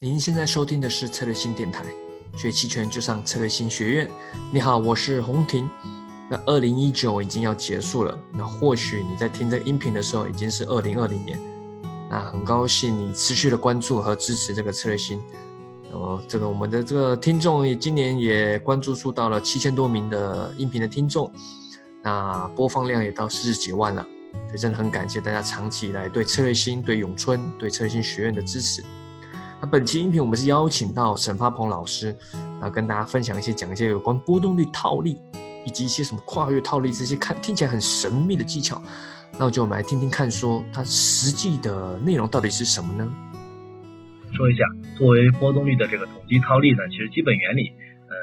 您现在收听的是策略星电台，学期权就上策略星学院。你好，我是洪婷。那二零一九已经要结束了，那或许你在听这个音频的时候已经是二零二零年。那很高兴你持续的关注和支持这个策略星。呃，这个我们的这个听众也今年也关注数到了七千多名的音频的听众，那播放量也到四十几万了，所以真的很感谢大家长期以来对策略星、对永春、对策略星学院的支持。那本期音频我们是邀请到沈发鹏老师，啊，跟大家分享一些讲一些有关波动率套利，以及一些什么跨越套利这些看听起来很神秘的技巧。那我就我们来听听看，说它实际的内容到底是什么呢？说一下，作为波动率的这个统计套利呢，其实基本原理，呃，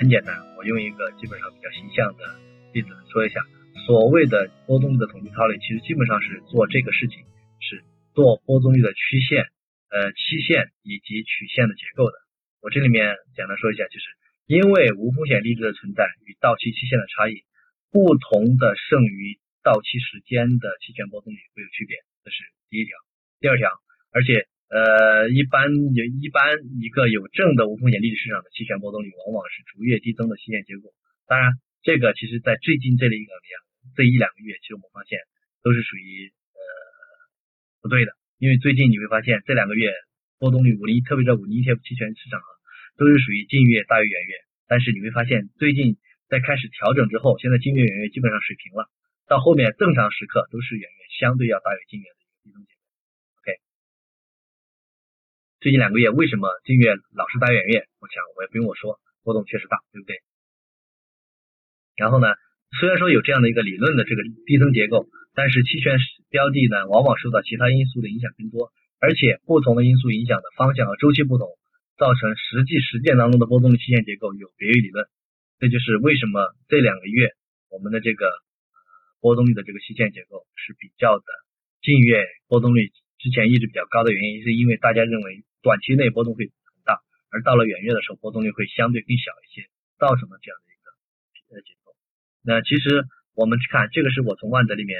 很简单。我用一个基本上比较形象的例子说一下，所谓的波动率的统计套利，其实基本上是做这个事情，是做波动率的曲线。呃，期限以及曲线的结构的，我这里面简单说一下，就是因为无风险利率的存在与到期期限的差异，不同的剩余到期时间的期权波动率会有区别，这是第一条。第二条，而且呃，一般有一般一个有正的无风险利率市场的期权波动率往往是逐月递增的期限结构。当然，这个其实在最近这一个两这一两个月，其实我们发现都是属于呃不对的。因为最近你会发现这两个月波动率五零，特别是五零 ETF 期权市场啊，都是属于近月大于远月。但是你会发现最近在开始调整之后，现在近月远月基本上水平了，到后面正常时刻都是远月相对要大于近月的一个递增结构。OK，最近两个月为什么近月老是大于远月？我想我也不用我说，波动确实大，对不对？然后呢，虽然说有这样的一个理论的这个递增结构。但是期权是标的呢，往往受到其他因素的影响更多，而且不同的因素影响的方向和周期不同，造成实际实践当中的波动率期限结构有别于理论。这就是为什么这两个月我们的这个波动率的这个期限结构是比较的近月波动率之前一直比较高的原因，是因为大家认为短期内波动会很大，而到了远月的时候波动率会相对更小一些，造成了这样的一个呃结构。那其实。我们去看这个是我从万德里面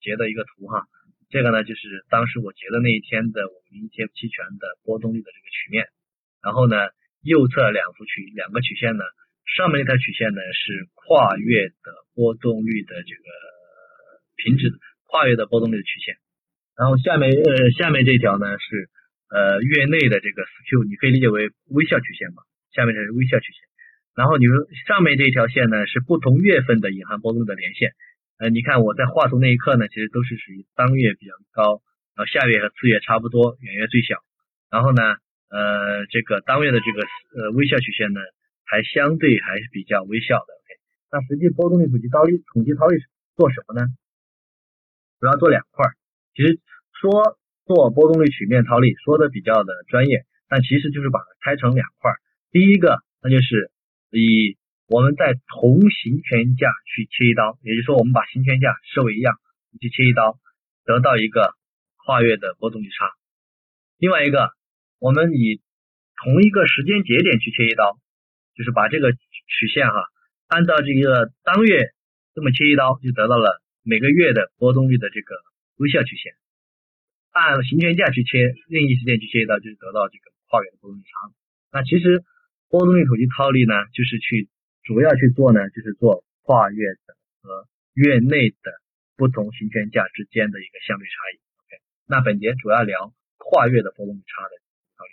截的一个图哈，这个呢就是当时我截的那一天的五零 ETF 期权的波动率的这个曲面，然后呢右侧两幅曲两个曲线呢，上面那条曲线呢是跨越的波动率的这个平值跨越的波动率的曲线，然后下面呃下面这条呢是呃月内的这个 skew，你可以理解为微笑曲线嘛，下面这是微笑曲线。然后你说上面这条线呢是不同月份的隐含波动的连线，呃，你看我在画图那一刻呢，其实都是属于当月比较高，然后下月和次月差不多，远月最小。然后呢，呃，这个当月的这个呃微笑曲线呢，还相对还是比较微笑的。OK，那实际波动率统计套利统计套利做什么呢？主要做两块，其实说做波动率曲面套利说的比较的专业，但其实就是把它拆成两块。第一个那就是。以我们在同行权价去切一刀，也就是说，我们把行权价设为一样，你去切一刀，得到一个跨越的波动率差。另外一个，我们以同一个时间节点去切一刀，就是把这个曲线哈，按照这个当月这么切一刀，就得到了每个月的波动率的这个微笑曲线。按行权价去切任意时间去切一刀，就是得到这个跨越的波动率差。那其实。波动率统计套利呢，就是去主要去做呢，就是做跨越的和月内的不同行权价之间的一个相对差异。OK，那本节主要聊跨越的波动率差的套利。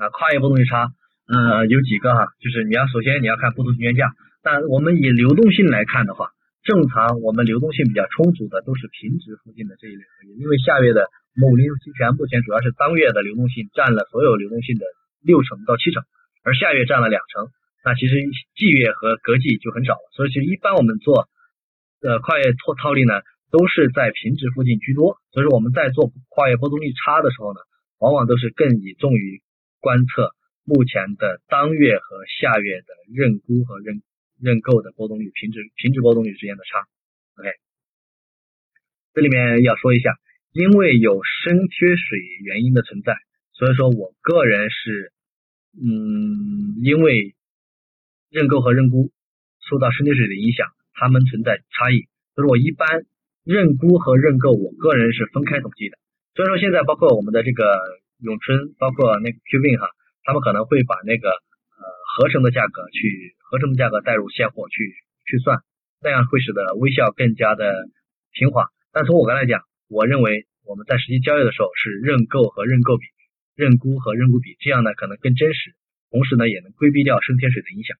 啊，跨越波动率差，呃，有几个哈，就是你要首先你要看不同行权价，但我们以流动性来看的话，正常我们流动性比较充足的都是平值附近的这一类合约，因为下月的某零期权目前主要是当月的流动性占了所有流动性的。六成到七成，而下月占了两成，那其实季月和隔季就很少了。所以其实一般我们做呃跨越套套利呢，都是在平值附近居多。所以说我们在做跨越波动率差的时候呢，往往都是更倚重于观测目前的当月和下月的认沽和认认购的波动率平值平值波动率之间的差。OK，这里面要说一下，因为有深缺水原因的存在。所以说我个人是，嗯，因为认购和认沽受到深缺水的影响，它们存在差异。所以我一般认沽和认购，我个人是分开统计的。所以说现在包括我们的这个永春，包括那个 QVIN 哈，他们可能会把那个呃合成的价格去合成的价格带入现货去去算，那样会使得微笑更加的平滑。但从我刚才讲，我认为我们在实际交易的时候是认购和认购比，认沽和认沽比，这样呢可能更真实，同时呢也能规避掉升天水的影响。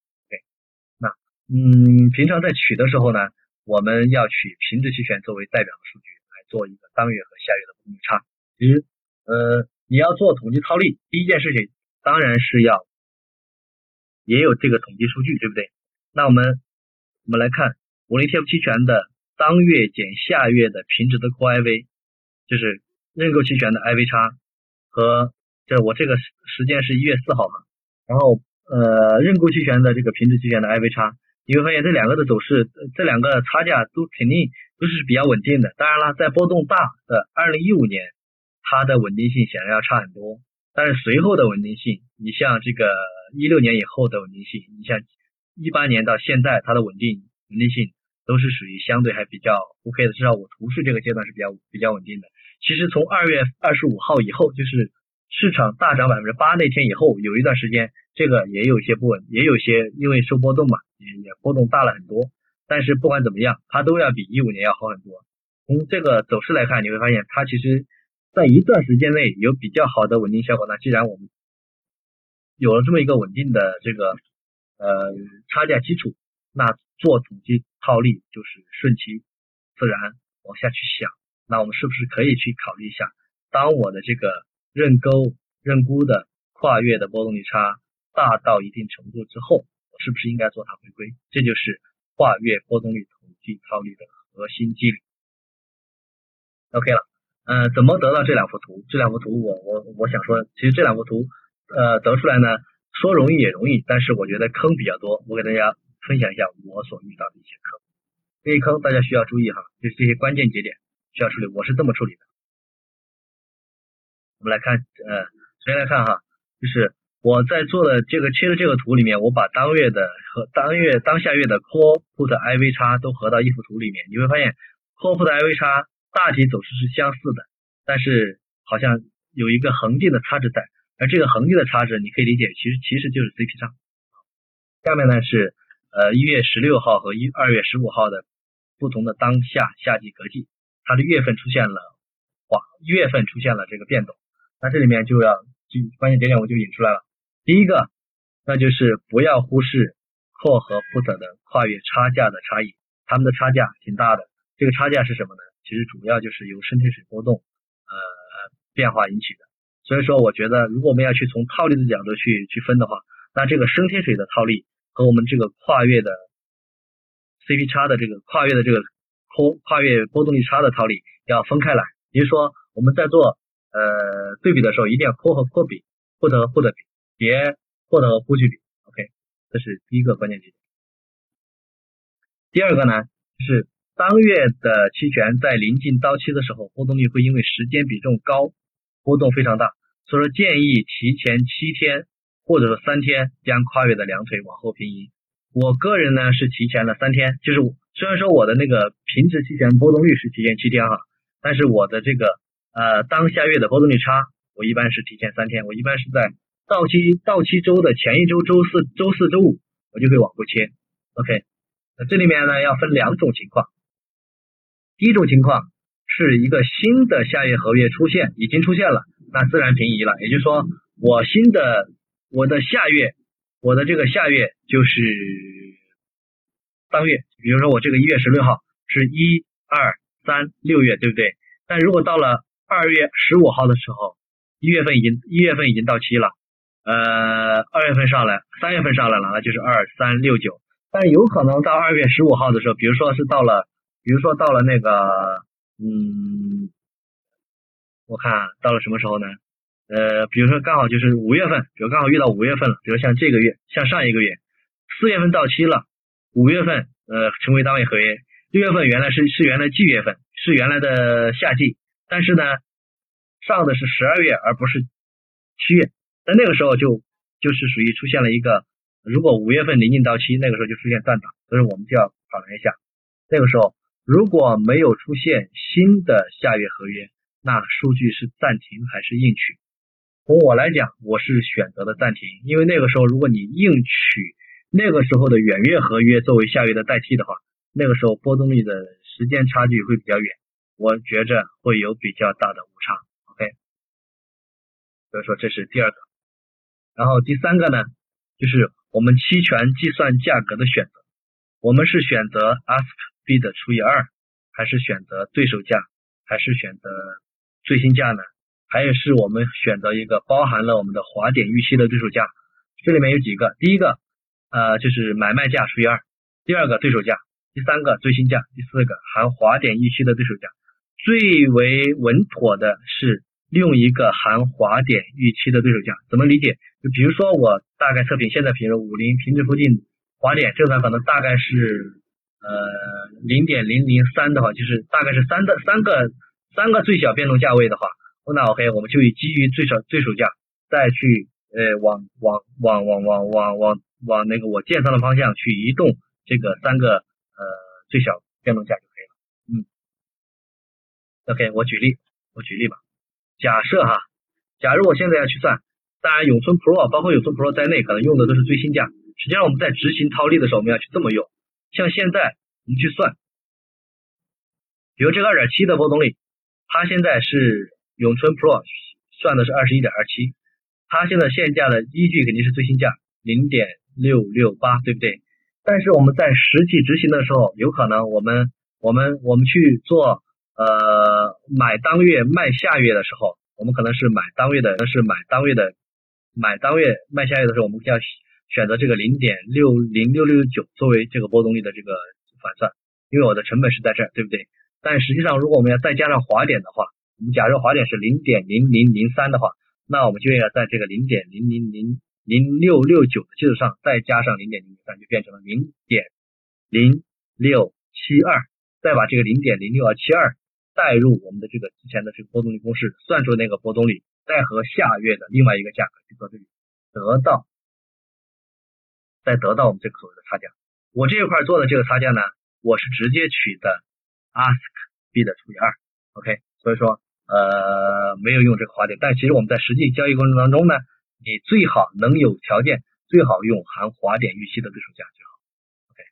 嗯，平常在取的时候呢，我们要取平值期权作为代表的数据来。做一个当月和下月的波动差。其实，呃，你要做统计套利，第一件事情当然是要也有这个统计数据，对不对？那我们我们来看五零 TF 期权的当月减下月的平值的 COIV 就是认购期权的 IV 差和这我这个时时间是一月四号嘛，然后呃认购期权的这个平值期权的 IV 差。你会发现这两个的走势，这两个差价都肯定都是比较稳定的。当然了，在波动大的二零一五年，它的稳定性显然要差很多。但是随后的稳定性，你像这个一六年以后的稳定性，你像一八年到现在，它的稳定稳定性都是属于相对还比较 OK 的。至少我图示这个阶段是比较比较稳定的。其实从二月二十五号以后，就是市场大涨百分之八那天以后，有一段时间这个也有些不稳，也有些因为受波动嘛。也也波动大了很多，但是不管怎么样，它都要比一五年要好很多。从这个走势来看，你会发现它其实在一段时间内有比较好的稳定效果。那既然我们有了这么一个稳定的这个呃差价基础，那做统计套利就是顺其自然往下去想。那我们是不是可以去考虑一下，当我的这个认购认沽的跨越的波动率差大到一定程度之后？我是不是应该做它回归？这就是跨越波动率统计套利的核心机理。OK 了，呃，怎么得到这两幅图？这两幅图我我我想说，其实这两幅图呃得出来呢，说容易也容易，但是我觉得坑比较多。我给大家分享一下我所遇到的一些坑。这些坑大家需要注意哈，就是这些关键节点需要处理。我是这么处理的。我们来看，呃，首先来看哈，就是。我在做的这个切的这个图里面，我把当月的和当月当下月的 Core Put IV 差都合到一幅图里面，你会发现 Core Put IV 差大体走势是相似的，但是好像有一个恒定的差值在，而这个恒定的差值你可以理解，其实其实就是 CP 差。下面呢是呃一月十六号和一二月十五号的不同的当下夏季隔季，它的月份出现了哇，月份出现了这个变动，那这里面就要就关键节点我就引出来了。第一个，那就是不要忽视扩和 put 的跨越差价的差异，它们的差价挺大的。这个差价是什么呢？其实主要就是由升天水波动呃变化引起的。所以说，我觉得如果我们要去从套利的角度去去分的话，那这个升天水的套利和我们这个跨越的 CP 差的这个跨越的这个空跨越波动率差的套利要分开来。也就是说，我们在做呃对比的时候，一定要扣和 put 比，put 和 put 比。别获得估距比，OK，这是第一个关键点。第二个呢，就是当月的期权在临近到期的时候，波动率会因为时间比重高，波动非常大，所以说建议提前七天或者说三天将跨越的两腿往后平移。我个人呢是提前了三天，就是虽然说我的那个平值期权波动率是提前七天哈，但是我的这个呃当下月的波动率差，我一般是提前三天，我一般是在。到期到期周的前一周周四周四周五，我就会往后切。OK，那这里面呢要分两种情况。第一种情况是一个新的下月合约出现，已经出现了，那自然平移了。也就是说，我新的我的下月，我的这个下月就是当月，比如说我这个一月十六号是一二三六月，对不对？但如果到了二月十五号的时候，一月份已经一月份已经到期了。呃，二月份上来，三月份上来了，那就是二三六九。但有可能到二月十五号的时候，比如说是到了，比如说到了那个，嗯，我看到了什么时候呢？呃，比如说刚好就是五月份，比如刚好遇到五月份了，比如像这个月，像上一个月，四月份到期了，五月份呃成为单位合约，六月份原来是是原来季月份，是原来的夏季，但是呢上的是十二月而不是七月。在那个时候就就是属于出现了一个，如果五月份临近到期，那个时候就出现断档，所以我们就要考量一下，那个时候如果没有出现新的下月合约，那数据是暂停还是硬取？从我来讲，我是选择的暂停，因为那个时候如果你硬取那个时候的远月合约作为下月的代替的话，那个时候波动率的时间差距会比较远，我觉着会有比较大的误差。OK，所以说这是第二个。然后第三个呢，就是我们期权计算价格的选择，我们是选择 ask bid 除以二，还是选择对手价，还是选择最新价呢？还有是我们选择一个包含了我们的滑点预期的对手价，这里面有几个，第一个呃就是买卖价除以二，第二个对手价，第三个最新价，第四个含滑点预期的对手价，最为稳妥的是用一个含滑点预期的对手价，怎么理解？就比如说我大概测评现在比如五零平值附近滑点正常可能大概是呃零点零零三的话，就是大概是三的三个三个最小变动价位的话。那 OK，我们就以基于最少最首价，再去呃往往往往往往往往那个我建仓的方向去移动这个三个呃最小变动价就可以了。嗯，OK，我举例，我举例吧。假设哈，假如我现在要去算，当然永春 Pro 包括永春 Pro 在内，可能用的都是最新价。实际上我们在执行套利的时候，我们要去这么用。像现在我们去算，比如这个二点七的波动率，它现在是。永春 Pro 算的是二十一点二七，它现在现价的依据肯定是最新价零点六六八，对不对？但是我们在实际执行的时候，有可能我们我们我们去做呃买当月卖下月的时候，我们可能是买当月的，那是买当月的买当月卖下月的时候，我们要选择这个零点六零六六九作为这个波动率的这个反算，因为我的成本是在这儿，对不对？但实际上，如果我们要再加上滑点的话，我们假设滑点是零点零零零三的话，那我们就要在这个零点零零零零六六九的基础上再加上零点零零三，就变成了零点零六七二，再把这个零点零六二七二带入我们的这个之前的这个波动率公式，算出那个波动率，再和下月的另外一个价格去做对比，得到再得到我们这个所谓的差价。我这一块做的这个差价呢，我是直接取的 ask bid 除以二，OK，所以说。呃，没有用这个滑点，但其实我们在实际交易过程当中呢，你最好能有条件，最好用含滑点预期的对手价就好。OK，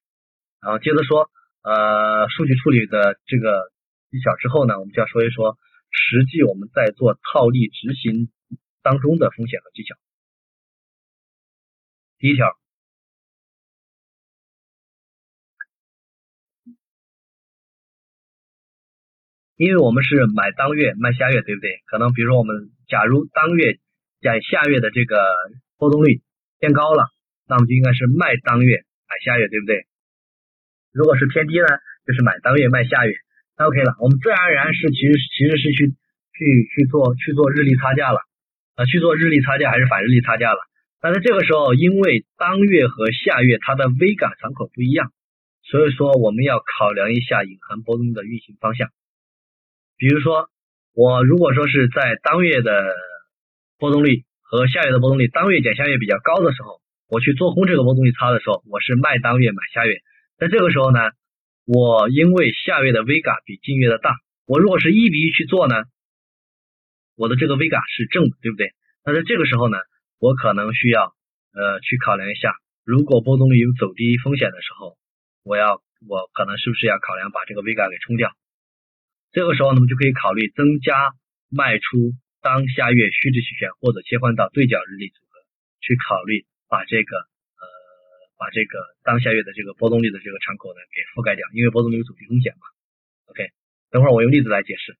然后接着说，呃，数据处理的这个技巧之后呢，我们就要说一说实际我们在做套利执行当中的风险和技巧。第一条。因为我们是买当月卖下月，对不对？可能比如说我们假如当月在下月的这个波动率偏高了，那么就应该是卖当月买下月，对不对？如果是偏低呢，就是买当月卖下月，OK 了。我们自然而然是其实其实是去去去做去做日历差价了啊，去做日历差价还是反日历差价了。但是这个时候，因为当月和下月它的 Vega 敞口不一样，所以说我们要考量一下隐含波动的运行方向。比如说，我如果说是在当月的波动率和下月的波动率，当月减下月比较高的时候，我去做空这个波动率差的时候，我是卖当月买下月。在这个时候呢，我因为下月的 Vega 比近月的大，我如果是一比一去做呢，我的这个 Vega 是正的，对不对？那在这个时候呢，我可能需要呃去考量一下，如果波动率有走低风险的时候，我要我可能是不是要考量把这个 Vega 给冲掉？这个时候，呢，我们就可以考虑增加卖出当下月虚值期权，或者切换到对角日历组合，去考虑把这个把这个当下月的这个波动率的这个敞口呢给覆盖掉，因为波动率有走低风险嘛。OK，等会儿我用例子来解释。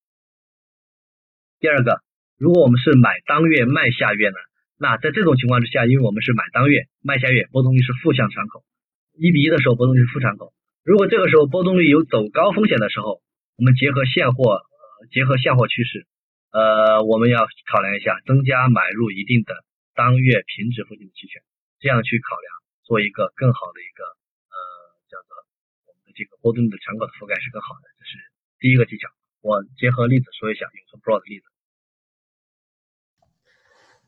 第二个，如果我们是买当月卖下月呢，那在这种情况之下，因为我们是买当月卖下月，波动率是负向敞口，一比一的时候波动率是负敞口。如果这个时候波动率有走高风险的时候，我们结合现货，结合现货趋势，呃，我们要考量一下增加买入一定的当月平值附近的期权，这样去考量，做一个更好的一个呃叫做我们的这个波动的敞口的覆盖是更好的，这是第一个技巧。我结合例子说一下永春 Pro 的例子。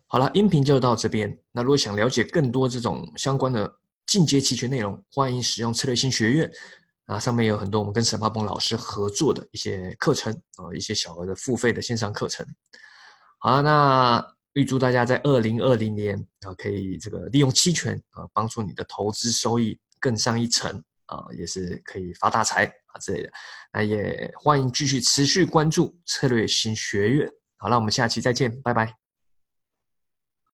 好了，音频就到这边。那如果想了解更多这种相关的进阶期权内容，欢迎使用策略性学院。啊，上面有很多我们跟沈发鹏老师合作的一些课程啊，一些小额的付费的线上课程。好，那预祝大家在二零二零年啊，可以这个利用期权啊，帮助你的投资收益更上一层啊，也是可以发大财啊之类的。那也欢迎继续持续关注策略型学院。好那，我们下期再见，拜拜。